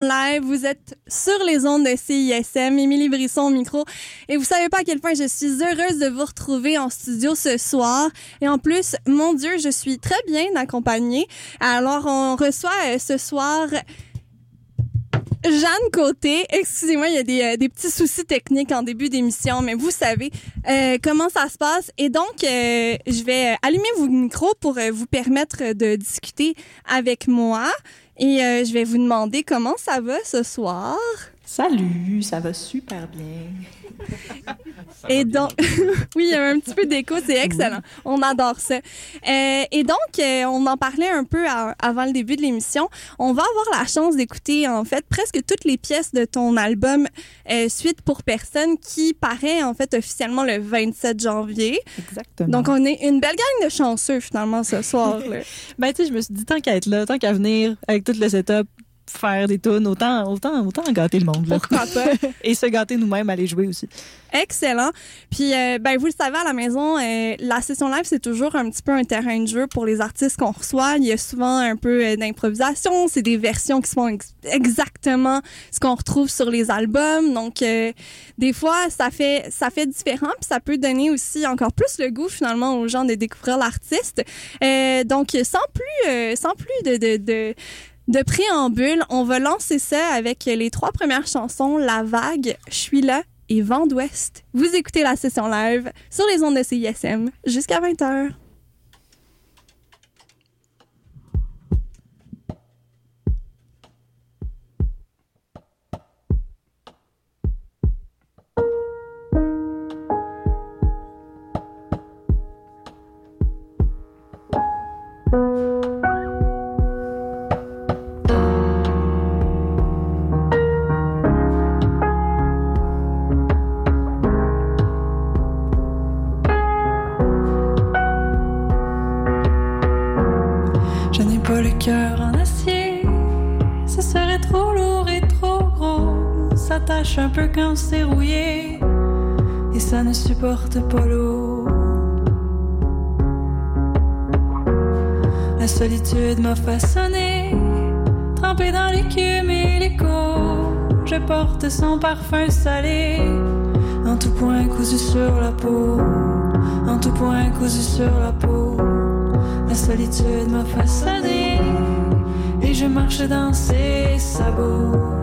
live, vous êtes sur les ondes de CISM, Émilie Brisson au micro, et vous savez pas à quel point je suis heureuse de vous retrouver en studio ce soir. Et en plus, mon Dieu, je suis très bien accompagnée. Alors, on reçoit euh, ce soir Jeanne Côté. Excusez-moi, il y a des, euh, des, petits soucis techniques en début d'émission, mais vous savez euh, comment ça se passe. Et donc, euh, je vais allumer vos micros pour vous permettre de discuter avec moi. Et euh, je vais vous demander comment ça va ce soir? Salut, ça va super bien. et donc, oui, il y a un petit peu d'écho, c'est excellent. On adore ça. Euh, et donc, euh, on en parlait un peu avant le début de l'émission. On va avoir la chance d'écouter, en fait, presque toutes les pièces de ton album euh, Suite pour personne qui paraît, en fait, officiellement le 27 janvier. Exactement. Donc, on est une belle gang de chanceux, finalement, ce soir. Là. ben, tu sais, je me suis dit, tant qu'à être là, tant qu'à venir avec tout le setup, faire des tunes, autant, autant, autant gâter le monde. Là. Pourquoi pas? Et se gâter nous-mêmes, aller jouer aussi. Excellent. Puis, euh, ben, vous le savez, à la maison, euh, la session live, c'est toujours un petit peu un terrain de jeu pour les artistes qu'on reçoit. Il y a souvent un peu euh, d'improvisation. C'est des versions qui sont ex exactement ce qu'on retrouve sur les albums. Donc, des fois, ça fait, ça fait différent. Puis, ça peut donner aussi encore plus le goût, finalement, aux gens de découvrir l'artiste. Donc, sans plus, sans plus de, de, de de préambule, on va lancer ça avec les trois premières chansons, La Vague, Je suis là et Vent d'Ouest. Vous écoutez la session live sur les ondes de CISM jusqu'à 20h. Un peu quand c'est rouillé et ça ne supporte pas l'eau. La solitude m'a façonné, trempé dans l'écume et l'écho. Je porte son parfum salé, en tout point cousu sur la peau, en tout point cousu sur la peau. La solitude m'a façonné et je marche dans ses sabots.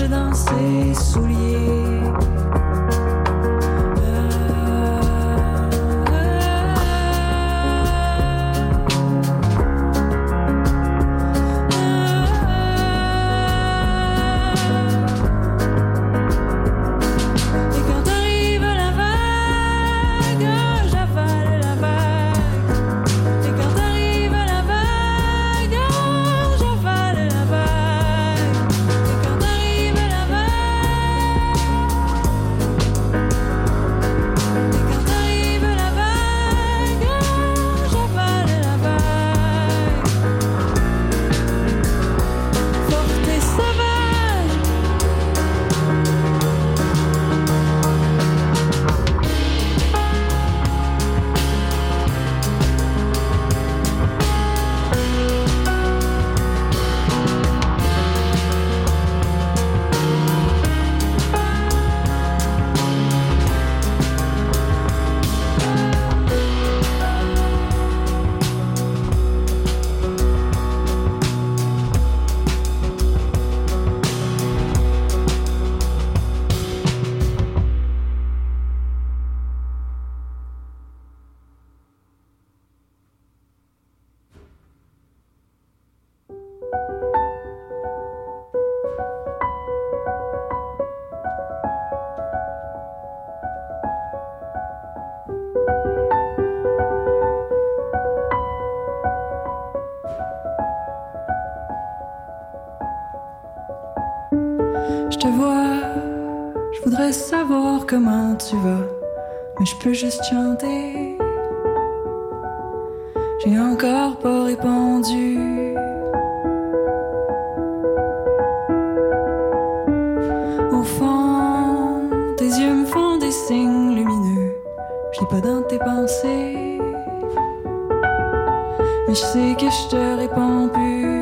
Marche dans ses souliers. tu vas, mais je peux juste chanter. J'ai encore pas répondu. Au fond, tes yeux me font des signes lumineux. Je pas dans tes pensées, mais je sais que je te réponds plus.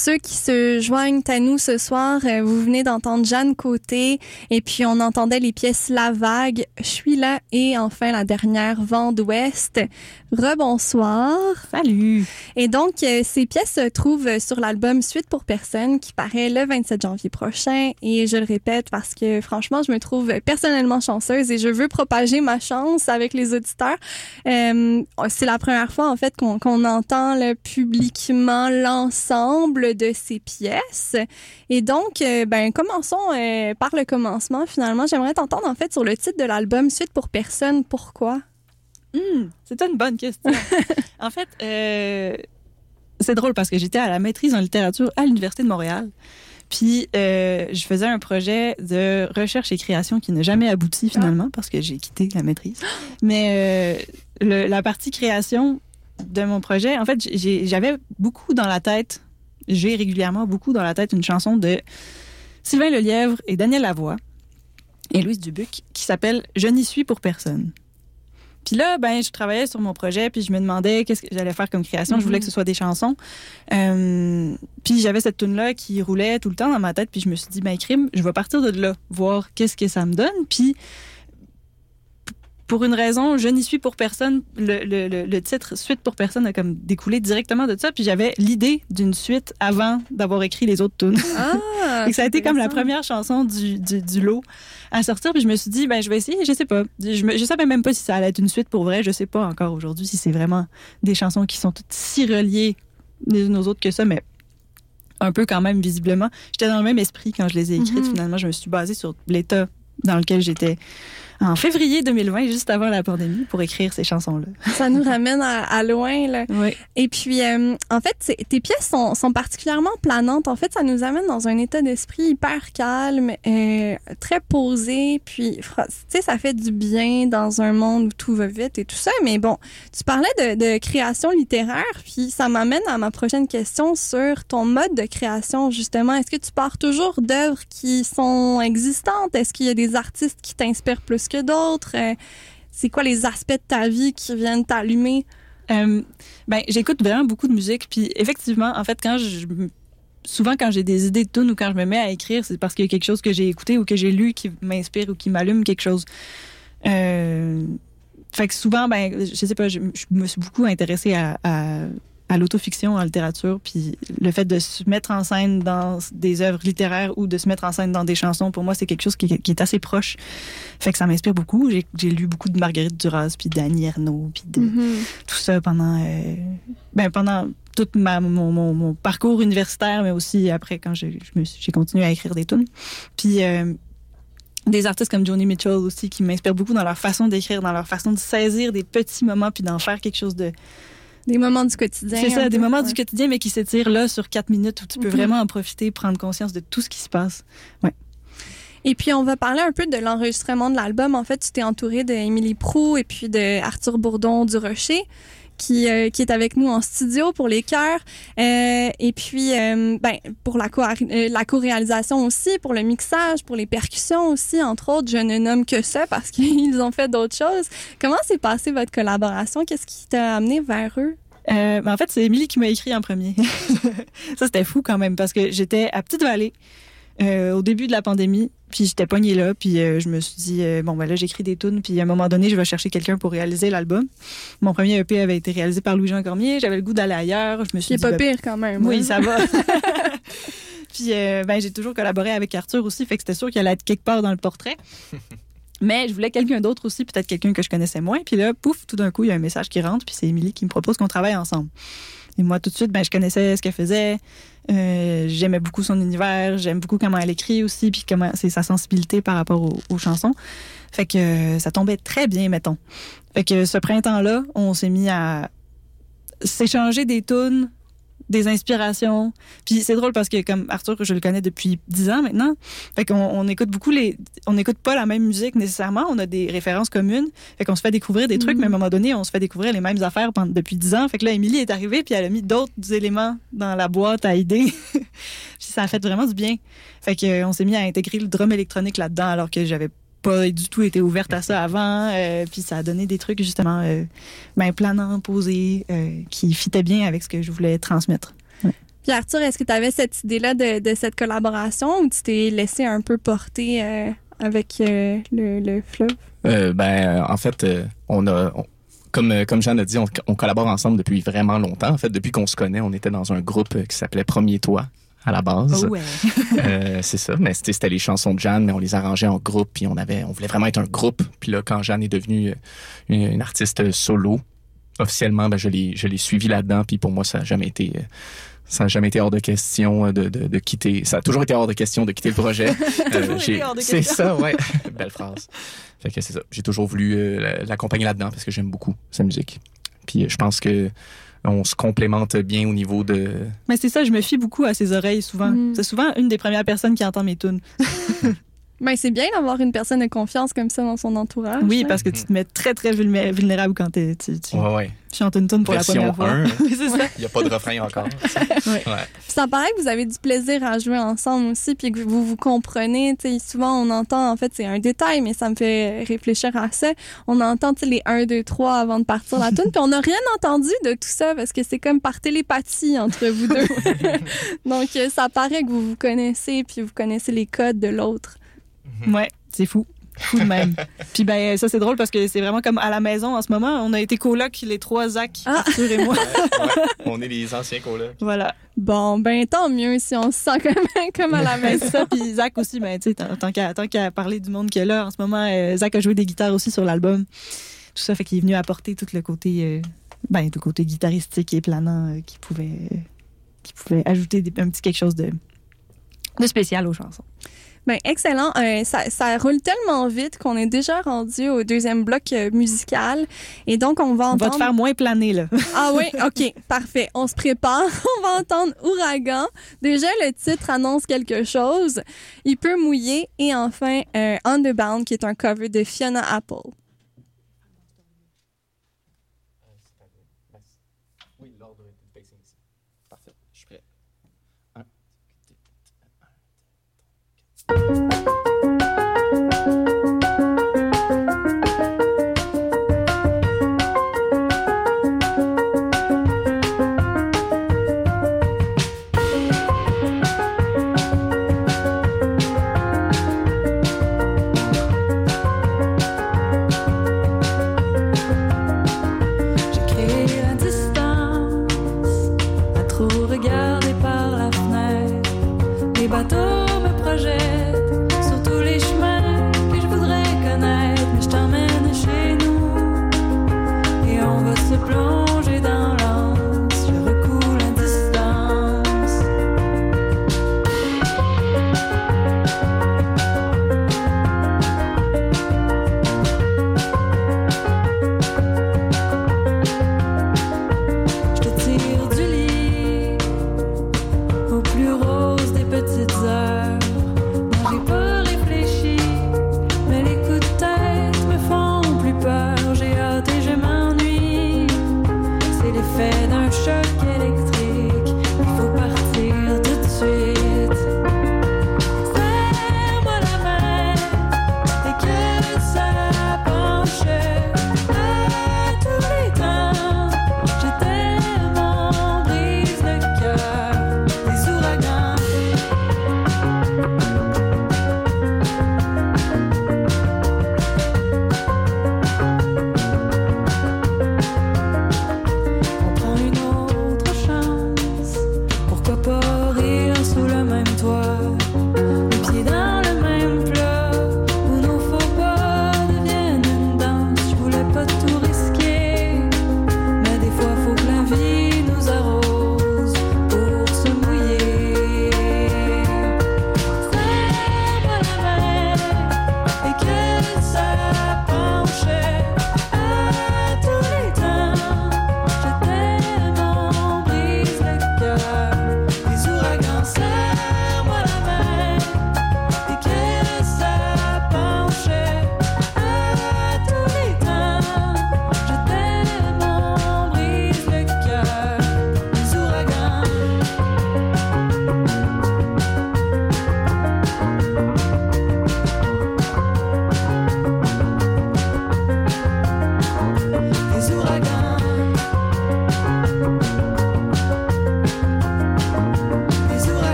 Ceux qui se joignent à nous ce soir, euh, vous venez d'entendre Jeanne Côté et puis on entendait les pièces La Vague, Je suis là et enfin la dernière Vent d'Ouest. Rebonsoir. Salut! Et donc, euh, ces pièces se trouvent sur l'album Suite pour personne qui paraît le 27 janvier prochain. Et je le répète parce que franchement, je me trouve personnellement chanceuse et je veux propager ma chance avec les auditeurs. Euh, c'est la première fois en fait qu'on entend là, publiquement l'ensemble de ces pièces. Et donc, euh, ben commençons euh, par le commencement. Finalement, j'aimerais t'entendre en fait sur le titre de l'album Suite pour personne. Pourquoi? Hmm, c'est une bonne question. en fait, euh, c'est drôle parce que j'étais à la maîtrise en littérature à l'Université de Montréal. Puis, euh, je faisais un projet de recherche et création qui n'a jamais abouti finalement parce que j'ai quitté la maîtrise. Mais euh, le- la partie création de mon projet, en fait, j'avais beaucoup dans la tête, j'ai régulièrement beaucoup dans la tête une chanson de Sylvain Lelièvre et Daniel Lavoie et Louise Dubuc qui s'appelle Je n'y suis pour personne. Puis là, ben, je travaillais sur mon projet, puis je me demandais qu'est-ce que j'allais faire comme création. Je voulais que ce soit des chansons. Euh, puis j'avais cette tune là qui roulait tout le temps dans ma tête, puis je me suis dit, ben, crime, je vais partir de là, voir qu'est-ce que ça me donne. Puis pour une raison, je n'y suis pour personne. Le, le, le, le titre Suite pour personne a comme découlé directement de ça. Puis j'avais l'idée d'une suite avant d'avoir écrit les autres tunes. Ah, que ça a été comme la première chanson du, du, du lot à sortir. Puis je me suis dit, ben, je vais essayer, je sais pas. Je, je savais même pas si ça allait être une suite pour vrai. Je sais pas encore aujourd'hui si c'est vraiment des chansons qui sont toutes si reliées les unes aux autres que ça, mais un peu quand même visiblement. J'étais dans le même esprit quand je les ai écrites. Mhm. Finalement, je me suis basée sur l'état dans lequel j'étais en février 2020, juste avant la pandémie, pour écrire ces chansons-là. Ça nous ramène à, à loin, là. Oui. Et puis, euh, en fait, tes pièces sont, sont particulièrement planantes. En fait, ça nous amène dans un état d'esprit hyper calme, euh, très posé. Puis, tu sais, ça fait du bien dans un monde où tout va vite et tout ça. Mais bon, tu parlais de, de création littéraire, puis ça m'amène à ma prochaine question sur ton mode de création, justement. Est-ce que tu pars toujours d'œuvres qui sont existantes? Est-ce qu'il y a des artistes qui t'inspirent plus que d'autres? Euh, c'est quoi les aspects de ta vie qui viennent t'allumer? Euh, ben, j'écoute vraiment beaucoup de musique. Puis effectivement, en fait, quand je souvent quand j'ai des idées de tunes ou quand je me mets à écrire, c'est parce qu'il y a quelque chose que j'ai écouté ou que j'ai lu qui m'inspire ou qui m'allume quelque chose. Euh, souvent, ben, je sais pas, je, me suis beaucoup intéressée à, à l'autofiction en littérature, puis le fait de se mettre en scène dans des œuvres littéraires ou de se mettre en scène dans des chansons, pour moi, c'est quelque chose qui, qui est assez proche. Fait que ça m'inspire beaucoup. J'ai lu beaucoup de Marguerite Duras, puis d'Annie Ernaux, puis de, Mhm. tout ça pendant euh, ben pendant tout ma, mon, mon, mon parcours universitaire mais aussi après quand j'ai continué à écrire des tunes puis euh, des artistes comme Joni Mitchell aussi qui m'inspirent beaucoup dans leur façon d'écrire dans leur façon de saisir des petits moments puis d'en faire quelque chose de Des moments du quotidien. c'est ça des moments ouais. du quotidien mais qui s'étirent là sur quatre minutes où tu peux vraiment en profiter prendre conscience de tout ce qui se passe Et puis, on va parler un peu de l'enregistrement de l'album. En fait, tu t'es entouré d'Émilie Prou et puis de Arthur Bourdon du Rocher. Qui, euh, qui est avec nous en studio pour les chœurs Euh, et puis euh, ben pour la co la co-réalisation aussi pour le mixage pour les percussions aussi entre autres je ne nomme que ça parce qu'ils ont fait d'autres choses. Comment s'est passée votre collaboration? Qu'est-ce qui t'a amené vers eux? Euh, ben, en fait, c'est Émilie qui m'a écrit en premier. ça, c'était fou quand même parce que j'étais à Petite-Vallée euh, au début de la pandémie, puis j'étais pognée là, puis euh, je me suis dit, euh, bon, ben là, j'écris des tunes, puis à un moment donné, je vais chercher quelqu'un pour réaliser l'album. Mon premier EP avait été réalisé par Louis-Jean Cormier, j'avais le goût d'aller ailleurs, je me suis qui est dit, pas ben, pire quand même oui, hein? ça va. puis euh, ben, j'ai toujours collaboré avec Arthur aussi, fait que c'était sûr qu'il allait être quelque part dans le portrait. Mais je voulais quelqu'un d'autre aussi, peut-être quelqu'un que je connaissais moins. Puis là, pouf, tout d'un coup, il y a un message qui rentre, puis c'est Émilie qui me propose qu'on travaille ensemble. Et moi, tout de suite, ben, je connaissais ce qu'elle faisait. Euh, J'aimais beaucoup son univers. J'aime beaucoup comment elle écrit aussi, puis comment c'est sa sensibilité par rapport aux, chansons. Fait que euh, ça tombait très bien, mettons. Fait que ce printemps-là, on s'est mis à s'échanger des tunes, des inspirations. Puis c'est drôle parce que comme Arthur, je le connais depuis dix ans maintenant. Fait qu'on on écoute beaucoup les, on n'écoute pas la même musique nécessairement. On a des références communes. Fait qu'on se fait découvrir des trucs, Mhm. mais à un moment donné, on se fait découvrir les mêmes affaires pendant, depuis dix ans. Fait que là, Émilie est arrivée puis elle a mis d'autres éléments dans la boîte à idées. puis ça a fait vraiment du bien. Fait que euh, on s'est mis à intégrer le drum électronique là-dedans alors que j'avais pas du tout été ouverte à ça avant. Euh, puis ça a donné des trucs justement euh, ben, planants, posés, euh, qui fitaient bien avec ce que je voulais transmettre. Puis Arthur, est-ce que tu avais cette idée-là de, de cette collaboration ou tu t'es laissé un peu porter euh, avec euh, le, le fleuve? Euh, ben, en fait, euh, on a, on- comme comme Jeanne a dit, on, on collabore ensemble depuis vraiment longtemps. En fait, depuis qu'on se connaît, on était dans un groupe qui s'appelait Premier Toit à la base. Oh ouais. Euh, c'est ça. Mais c'était les chansons de Jeanne, mais on les arrangeait en groupe, puis on avait, on voulait vraiment être un groupe. Puis là, quand Jeanne est devenue euh, une, une artiste solo, officiellement, ben, je l'ai, je l'ai suivi là-dedans. Puis pour moi, ça a jamais été, euh, ça a jamais été hors de question euh, de, de, de quitter. Ça a toujours été hors de question de quitter le projet. Euh, Toujours été j'ai- hors de c'est ça, ouais. Belle phrase. Fait que c'est ça. J'ai toujours voulu l'accompagner là-dedans parce que j'aime beaucoup sa musique. Puis je pense que on se complémente bien au niveau de. Mais c'est ça, je me fie beaucoup à ses oreilles souvent. Mm. C'est souvent une des premières personnes qui entend mes tunes. Ben, c'est bien d'avoir une personne de confiance comme ça dans son entourage. Oui, là. parce que tu te mets très, très vulné- vulnérable quand tu, tu Ouais, ouais. chantes une tune pour Version la première 1. fois. Oui, c'est ça. Il n'y a pas de refrain encore. Ouais. Ouais. Puis ça paraît que vous avez du plaisir à jouer ensemble aussi, puis que vous vous comprenez. Tu sais, souvent, on entend, en fait, c'est un détail, mais ça me fait réfléchir à ça. On entend les 1, 2, 3 avant de partir la tune, puis on n'a rien entendu de tout ça parce que c'est comme par télépathie entre vous deux. Donc, euh, ça paraît que vous vous connaissez, puis vous connaissez les codes de l'autre. Ouais, c'est fou. Fou de même. Puis ben ça c'est drôle parce que c'est vraiment comme à la maison en ce moment. On a été coloc les trois Zach, Ah. Arthur et moi. Ouais. On est les anciens colocs. voilà. Bon, ben tant mieux si on se sent comme, comme à la maison. Puis Zach aussi, ben, tu sais, tant qu'à tant qu'à parler du monde qu'il y a là en ce moment, euh, Zach a joué des guitares aussi sur l'album. Tout ça fait qu'il est venu apporter tout le côté, euh, ben, tout le côté guitaristique et planant euh, qui pouvait, euh, qui pouvait ajouter des- un petit quelque chose de, de spécial aux chansons. Ben, excellent. Euh, ça, ça roule tellement vite qu'on est déjà rendu au deuxième bloc euh, musical. Et donc, on va On va entendre... te faire moins planer là. Ah oui, OK, parfait. On se prépare. On va entendre Ouragan. Déjà, le titre annonce quelque chose. Il peut mouiller. Et enfin, euh, Underbound, qui est un cover de Fiona Apple. Oui, l'ordre pacing ici. Parfait. Je suis prêt.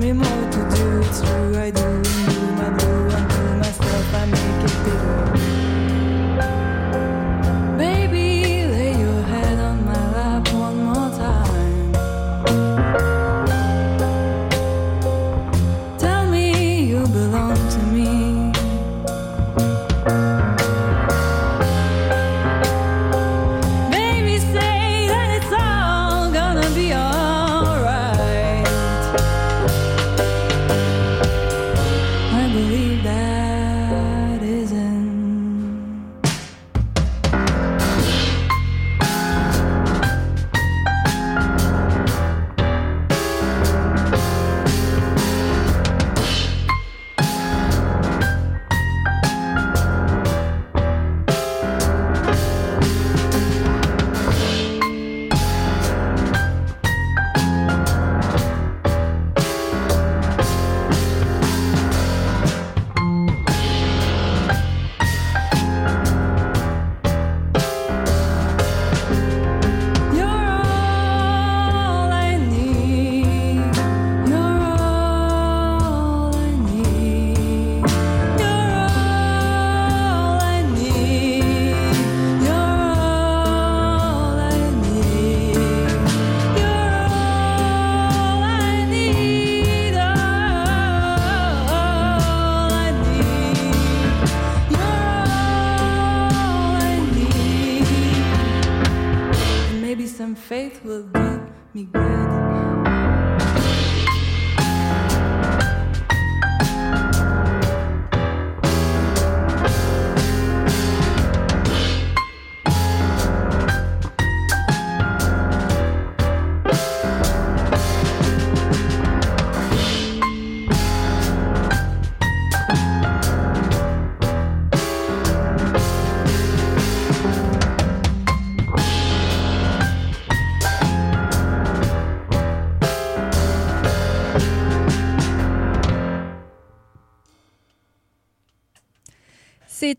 mes mots.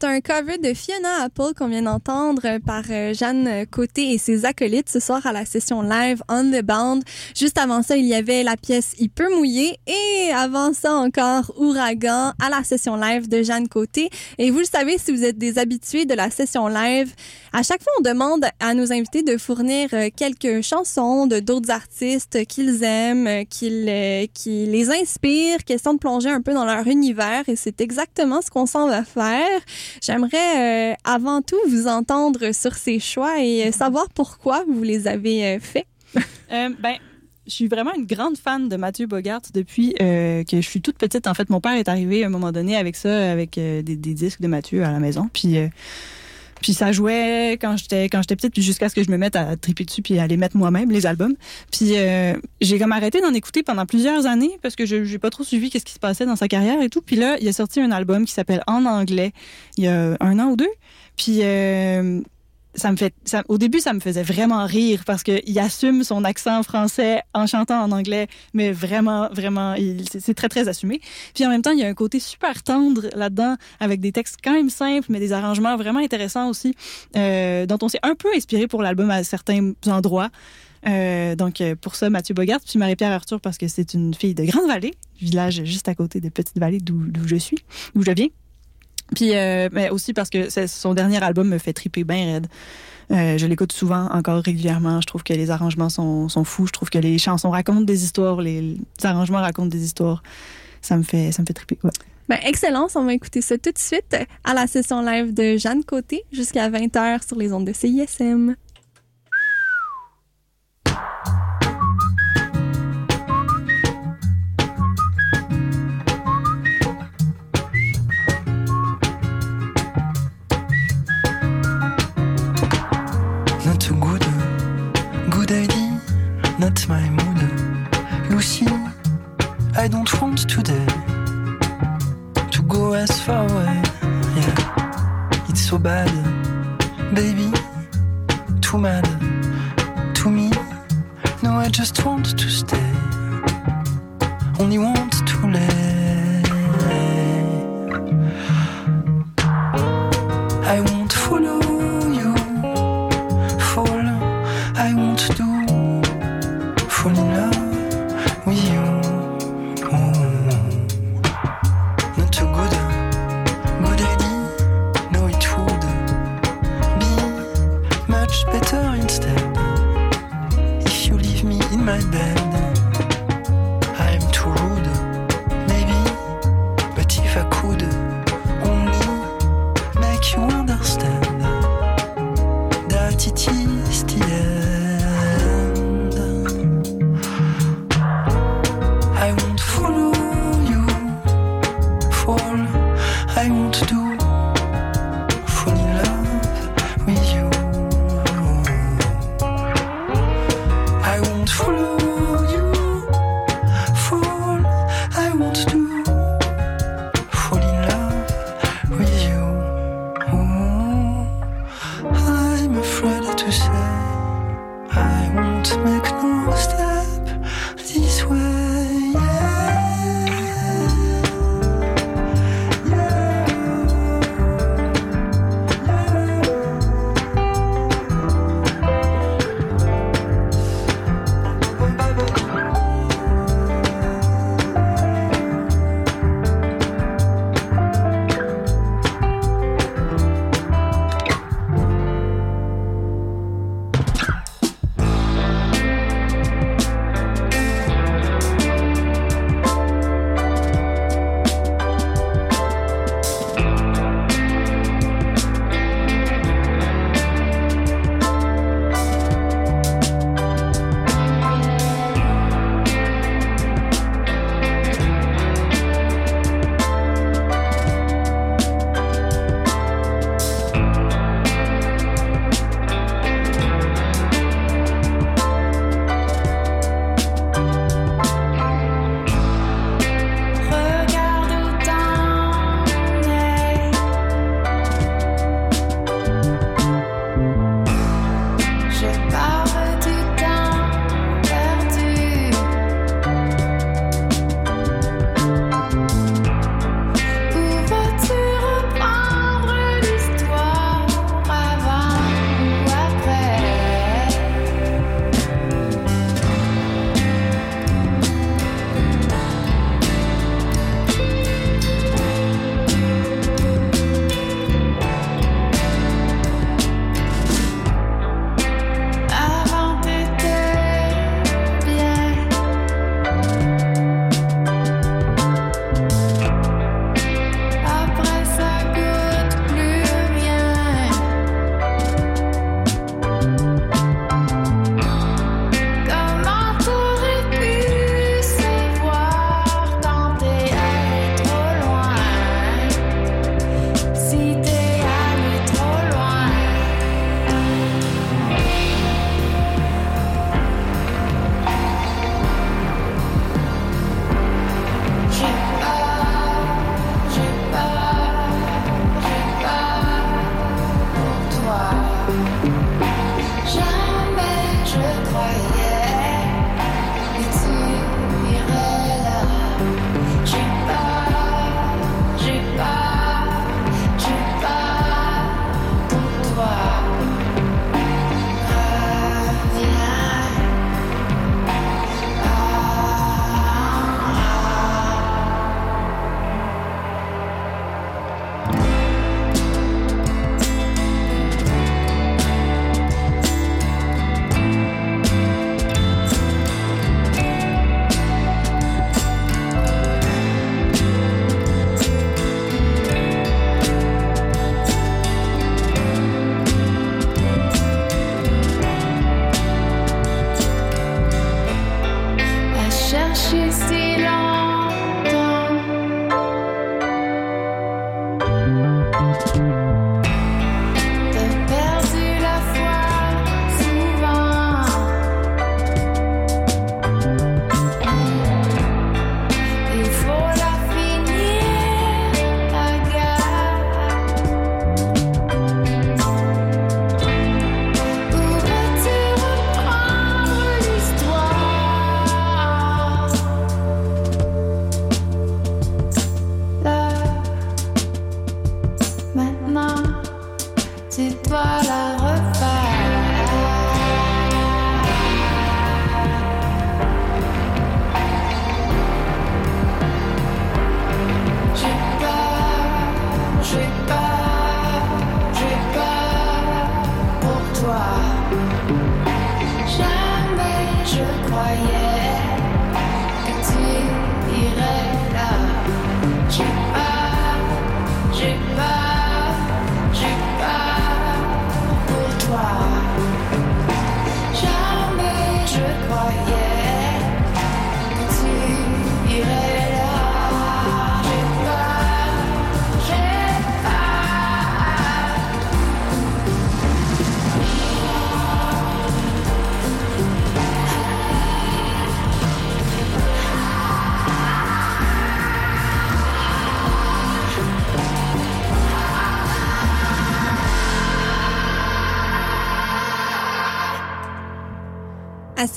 C'est un cover de Fiona Apple qu'on vient d'entendre par euh, Jeanne Côté et ses acolytes ce soir à la session live On the Bound. Juste avant ça, il y avait la pièce Il peut mouiller et avant ça encore Ouragan à la session live de Jeanne Côté. Et vous le savez, si vous êtes des habitués de la session live, à chaque fois on demande à nos invités de fournir euh, quelques chansons de d'autres artistes qu'ils aiment, euh, qu'ils, qui les inspirent, question de plonger un peu dans leur univers et c'est exactement ce qu'on s'en va faire. J'aimerais euh, avant tout vous entendre sur ces choix et euh, savoir pourquoi vous les avez euh, faits. Ben, je suis vraiment une grande fan de Mathieu Bogart depuis que je suis toute petite. En fait, mon père est arrivé à un moment donné avec ça, avec des, disques de Mathieu à la maison. Puis, puis ça jouait quand j'étais quand j'étais petite, puis jusqu'à ce que je me mette à triper dessus puis à les mettre moi-même les albums. Puis euh, j'ai comme arrêté d'en écouter pendant plusieurs années parce que je j'ai pas trop suivi qu'est-ce qui se passait dans sa carrière et tout. Puis là, il a sorti un album qui s'appelle En anglais il y a un an ou deux. Puis euh, ça me fait ça, au début ça me faisait vraiment rire parce que il assume son accent français en chantant en anglais mais vraiment vraiment c'est très très assumé. Puis en même temps il y a un côté super tendre là-dedans avec des textes quand même simples mais des arrangements vraiment intéressants aussi euh, dont on s'est un peu inspiré pour l'album à certains endroits. Euh, donc euh, pour ça Mathieu Bogart puis Marie-Pierre Arthur parce que c'est une fille de Grande-Vallée village juste à côté de Petite-Vallée d'où je suis d'où je viens puis, euh, mais aussi parce que son dernier album me fait triper bien raide. Euh, je l'écoute souvent, encore régulièrement. Je trouve que les arrangements sont, sont fous. Je trouve que les chansons racontent des histoires, les, les arrangements racontent des histoires. Ça me fait, ça me fait triper. Ouais. Ben, excellence, on va écouter ça tout de suite à la session live de Jeanne Côté jusqu'à 20h sur les ondes de CISM. My mood. Lucy, I don't want today to go as far away. Yeah, it's so bad, baby, too mad to me. No, I just want to stay, only want to let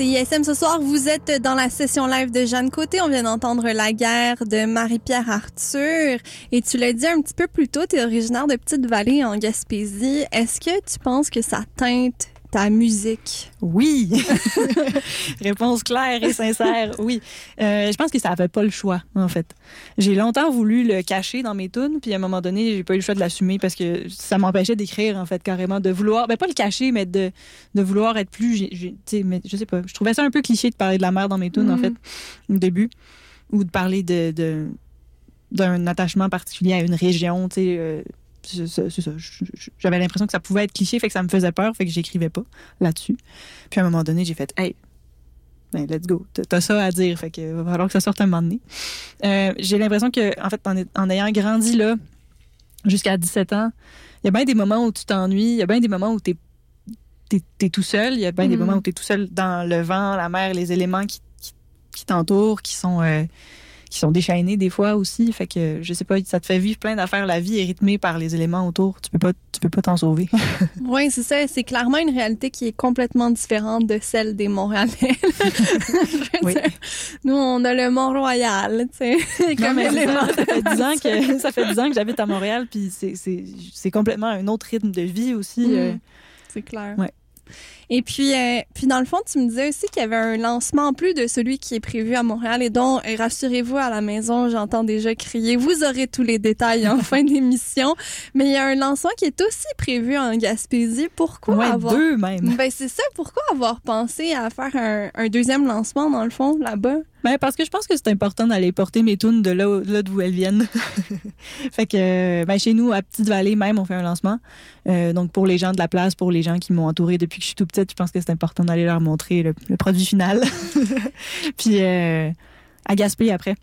CISM ce soir, vous êtes dans la session live de Jeanne Côté. On vient d'entendre La guerre de Marie-Pierre Arthur. Et tu l'as dit un petit peu plus tôt, tu es originaire de Petite-Vallée en Gaspésie. Est-ce que tu penses que ça teinte ta musique? Oui. Réponse claire et sincère. Oui. Euh, je pense que ça n'avait pas le choix, en fait. J'ai longtemps voulu le cacher dans mes tunes, puis à un moment donné, j'ai pas eu le choix de l'assumer parce que ça m'empêchait d'écrire, en fait, carrément, de vouloir, ben pas le cacher, mais de, de vouloir être plus, j'ai- j'ai- tu sais, mais je sais pas. Je trouvais ça un peu cliché de parler de la mer dans mes tunes, en Mhm. fait, au début, ou de parler de, de- d'un attachement particulier à une région, tu sais. euh, J'avais l'impression que ça pouvait être cliché, fait que ça me faisait peur, fait que j'écrivais pas là-dessus. Puis à un moment donné, j'ai fait, hey, ben, let's go. T'as- ça à dire, fait que va falloir que ça sorte un moment donné. Euh, j'ai l'impression que, en fait, en, en ayant grandi là, jusqu'à 17 ans, il y a bien des moments où tu t'ennuies, il y a bien des moments où t'es es, es tout seul, il y a bien des Mhm. moments où t'es tout seul dans le vent, la mer, les éléments qui, qui, qui t'entourent, qui sont euh, qui sont déchaînés des fois aussi. Fait que je sais pas, ça te fait vivre plein d'affaires. La vie est rythmée par les éléments autour. Tu peux pas, tu peux pas t'en sauver. Oui, c'est ça. C'est clairement une réalité qui est complètement différente de celle des Montréalais. Oui. dire, Nous, on a le Mont-Royal, tu sais, Non, comme élément. ça, ça fait 10 ans que ça fait 10 ans que j'habite à Montréal puis c'est complètement un autre rythme de vie aussi. Mm. euh. C'est clair. Ouais. Et puis, euh, puis dans le fond, tu me disais aussi qu'il y avait un lancement en plus de celui qui est prévu à Montréal et dont, euh, rassurez-vous, à la maison, j'entends déjà crier, vous aurez tous les détails en fin d'émission. Mais il y a un lancement qui est aussi prévu en Gaspésie. Pourquoi Ouais, avoir... deux même. Ben c'est ça, pourquoi avoir pensé à faire un, un deuxième lancement, dans le fond, là-bas? Ben, parce que je pense que c'est important d'aller porter mes tunes de là, là d'où elles viennent. fait que ben, chez nous, à Petite-Vallée même, on fait un lancement. Euh, donc pour les gens de la place, pour les gens qui m'ont entouré depuis que je suis tout petite, je pense que c'est important d'aller leur montrer le, le produit final. Puis euh, à Gaspé après.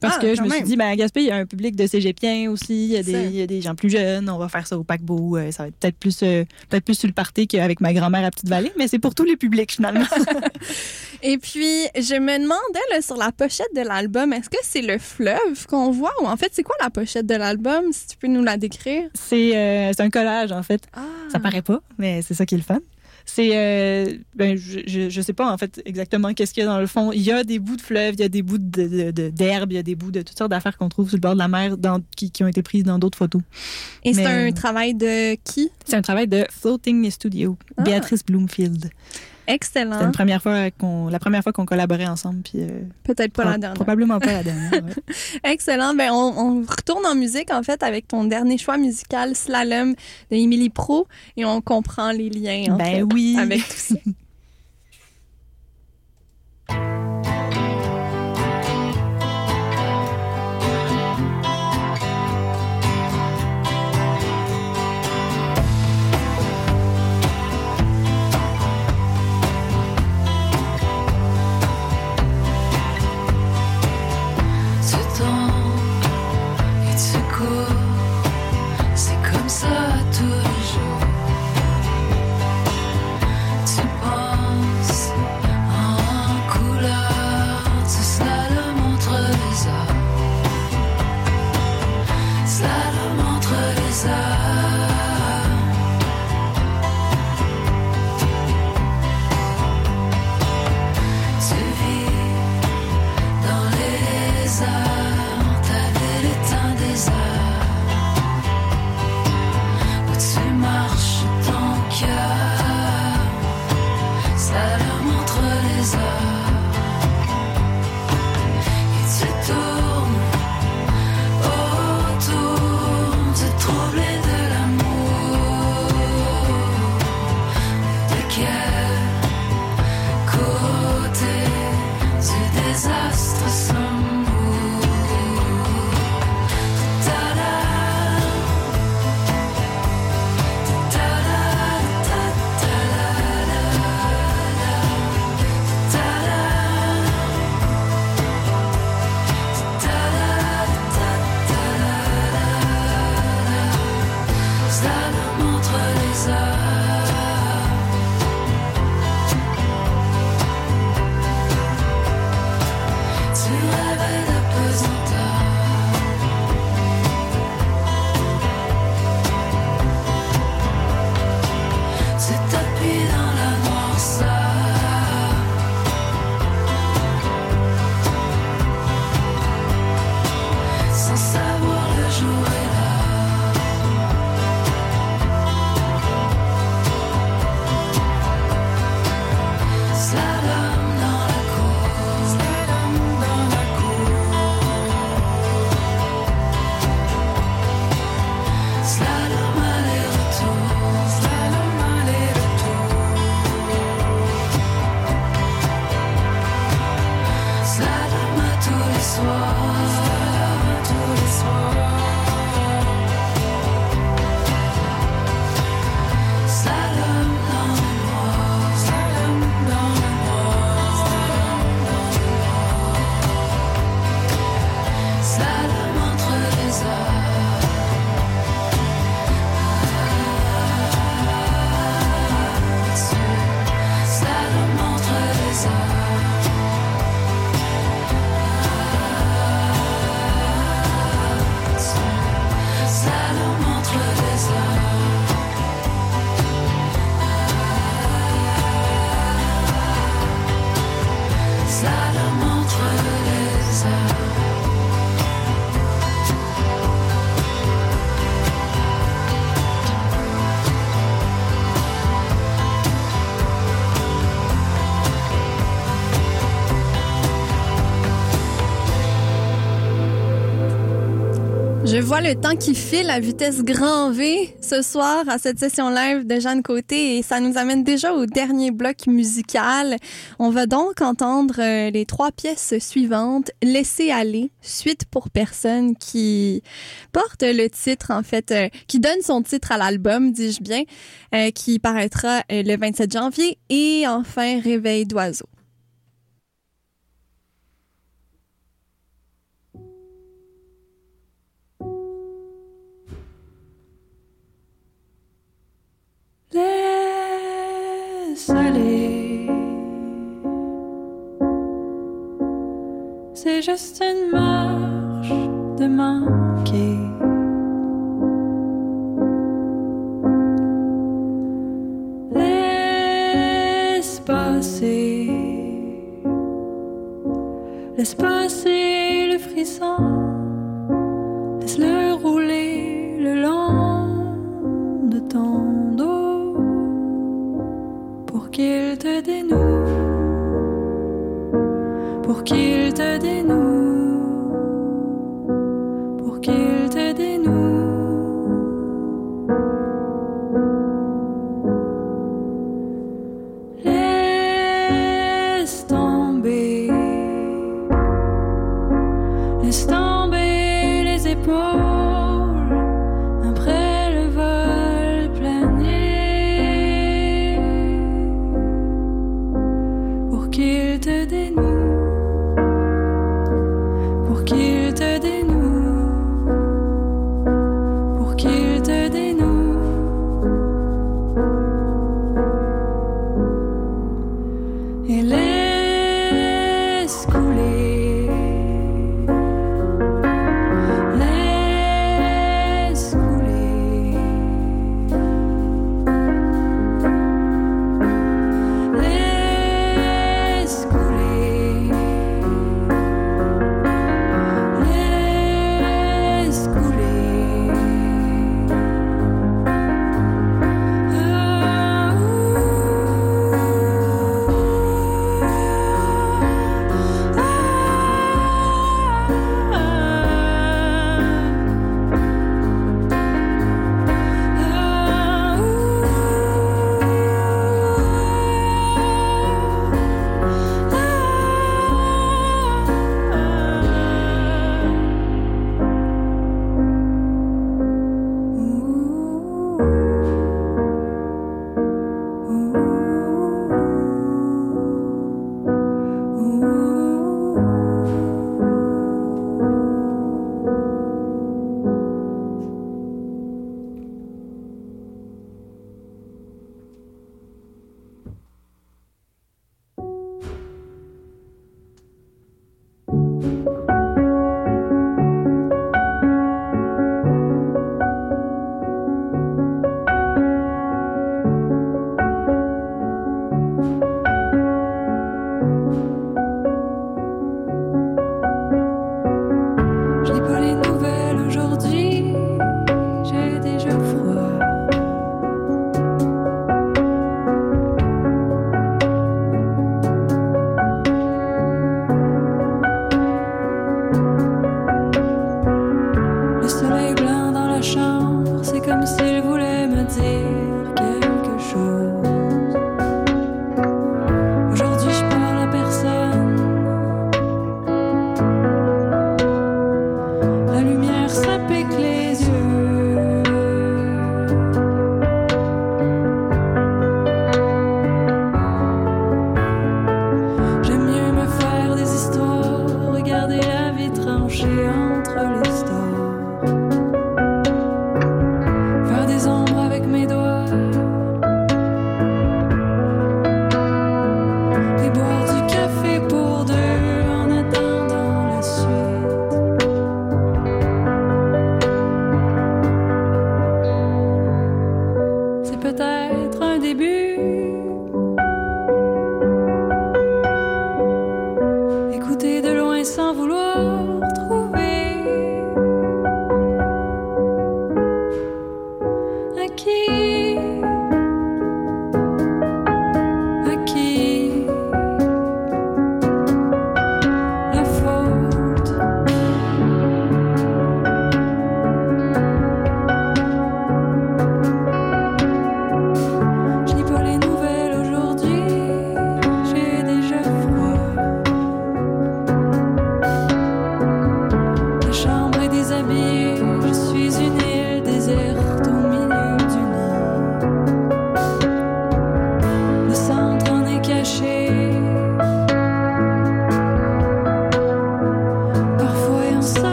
Parce Ah, que je me suis dit, ben, à Gaspé, il y a un public de cégepiens aussi, il y, a des, il y a des gens plus jeunes, on va faire ça au paquebot, euh, ça va être peut-être plus, euh, peut-être plus sur le party qu'avec ma grand-mère à Petite-Vallée, mais c'est pour tous les publics finalement. Et puis, je me demandais, là, sur la pochette de l'album, est-ce que c'est le fleuve qu'on voit ou en fait, c'est quoi la pochette de l'album, si tu peux nous la décrire? c'est euh, un collage en fait. Ah. Ça paraît pas, mais c'est ça qui est le fun. C'est, euh, ben, je, je, je sais pas en fait exactement qu'est-ce qu'il y a dans le fond. Il y a des bouts de fleuve, il y a des bouts de- de- de- d'herbe, il y a des bouts de toutes sortes d'affaires qu'on trouve sur le bord de la mer dans- qui, qui ont été prises dans d'autres photos. Et c'est un travail de qui? C'est un travail de Floating Studio, Ah. Béatrice Bloomfield. C'était Excellent. une première fois qu'on, la première fois qu'on collaborait ensemble, puis euh, Peut-être pas pro- la dernière. probablement pas la dernière. ouais. Excellent. Ben, on, on retourne en musique, en fait, avec ton dernier choix musical, Slalom, de Émilie Pro, et on comprend les liens, en ben fait, oui. avec tout ça. Le temps qui file à vitesse grand V ce soir à cette session live de Jeanne Côté et ça nous amène déjà au dernier bloc musical. On va donc entendre euh, les trois pièces suivantes. Laisser aller, suite pour personne qui porte le titre en fait, euh, qui donne son titre à l'album, dis-je bien, euh, qui paraîtra le 27 janvier et enfin Réveil d'oiseau. Laisse aller. C'est juste une marche de manquer. Laisse passer. Laisse passer le frisson. Qu'il te dénoue, pour qu'il te dénoue,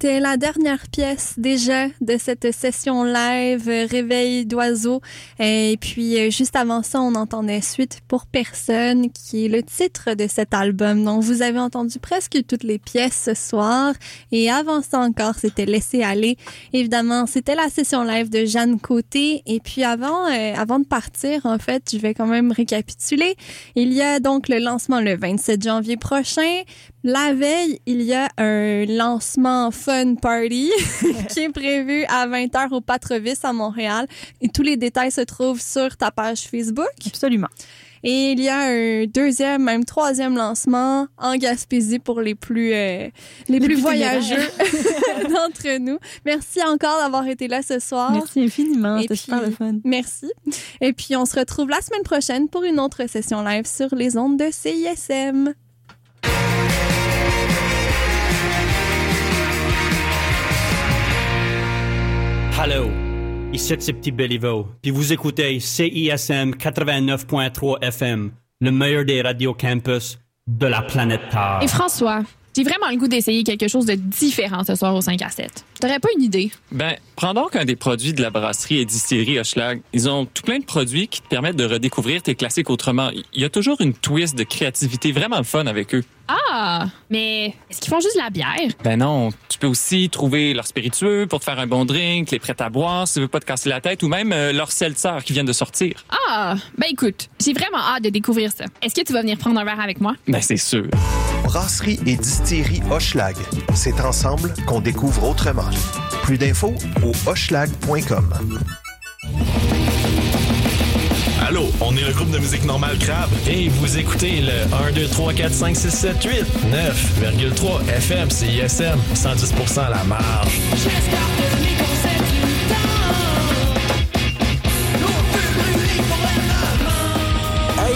C'était la dernière pièce déjà de cette session live Réveil d'oiseau. Et puis euh, juste avant ça, on entendait Suite pour personne, qui est le titre de cet album. Donc vous avez entendu presque toutes les pièces ce soir. Et avant ça encore, c'était Laisser aller. Évidemment, c'était la session live de Jeanne Côté. Et puis avant, euh, avant de partir, en fait, je vais quand même récapituler. Il y a donc le lancement le 27 janvier prochain. La veille, il y a un lancement Fun Party qui est prévu à 20h au Patrovis à Montréal. Et tous les détails se trouvent sur ta page Facebook. Absolument. Et il y a un deuxième, même troisième lancement en Gaspésie pour les plus, euh, les, plus, plus voyageux d'entre nous. Merci encore d'avoir été là ce soir. Merci infiniment. C'était super le fun. Merci. Et puis, on se retrouve la semaine prochaine pour une autre session live sur les ondes de CISM. Hello, ici c'est Petit Béliveau, puis vous écoutez CISM 89.3 FM, le meilleur des radios campus de la planète Terre. Et François, j'ai vraiment le goût d'essayer quelque chose de différent ce soir au 5 à 7. T'aurais pas une idée? Ben, prends donc un des produits de la brasserie et distillerie Hochelag. Ils ont tout plein de produits qui te permettent de redécouvrir tes classiques autrement. Il y a toujours une twist de créativité vraiment fun avec eux. Ah! Mais est-ce qu'ils font juste la bière? Ben non, tu peux aussi trouver leur spiritueux pour te faire un bon drink, les prêts à boire si tu veux pas te casser la tête, ou même euh, leur seltzer qui viennent de sortir. Ah! Ben écoute, j'ai vraiment hâte de découvrir ça. Est-ce que tu vas venir prendre un verre avec moi? Ben c'est sûr. Brasserie et distillerie Hochelag. C'est ensemble qu'on découvre autrement. Plus d'infos au hochelag.com. Allô, on est le groupe de musique normale Crabe et vous écoutez le 1, 2, 3, 4, 5, 6, 7, 8, 9,3 FM CISM, 110% à la marge.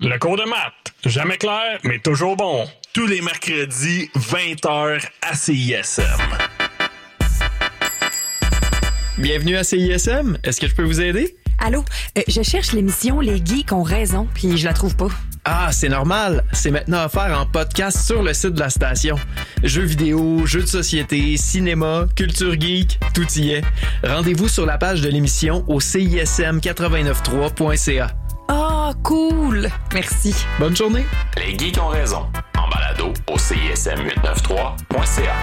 Le cours de maths. Jamais clair, mais toujours bon. Tous les mercredis, 20h à CISM. Bienvenue à CISM. Est-ce que je peux vous aider? Allô, euh, je cherche l'émission Les Geeks ont raison, puis je la trouve pas. Ah, c'est normal. C'est maintenant offert en podcast sur le site de la station. Jeux vidéo, jeux de société, cinéma, culture geek, tout y est. Rendez-vous sur la page de l'émission au cism893.ca. Ah, cool! Merci. Bonne journée. Les geeks ont raison. En balado au CISM893.ca.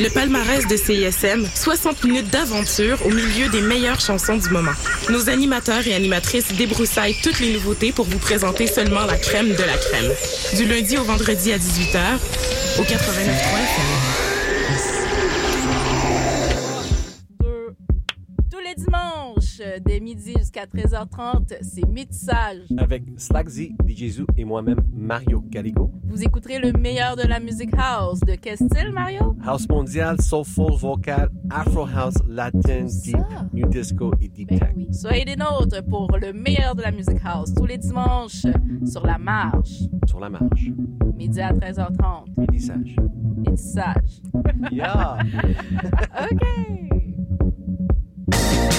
Le palmarès de CISM, 60 minutes d'aventure au milieu des meilleures chansons du moment. Nos animateurs et animatrices débroussaillent toutes les nouveautés pour vous présenter seulement la crème de la crème. Du lundi au vendredi à 18h, au 89.3 les dimanches, euh, dès midi jusqu'à 13h30, c'est Métissage. Avec Slagsy, DJ Zoo et moi-même, Mario Galigo. Vous écouterez le meilleur de la musique house. De quel style, Mario? House mondial, soulful, vocal, afro house, latin, deep, new disco et deep tech. Soyez des nôtres pour le meilleur de la musique house tous les dimanches sur la marche. Sur la marche. Midi à 13h30. Métissage. Métissage. Yeah! OK.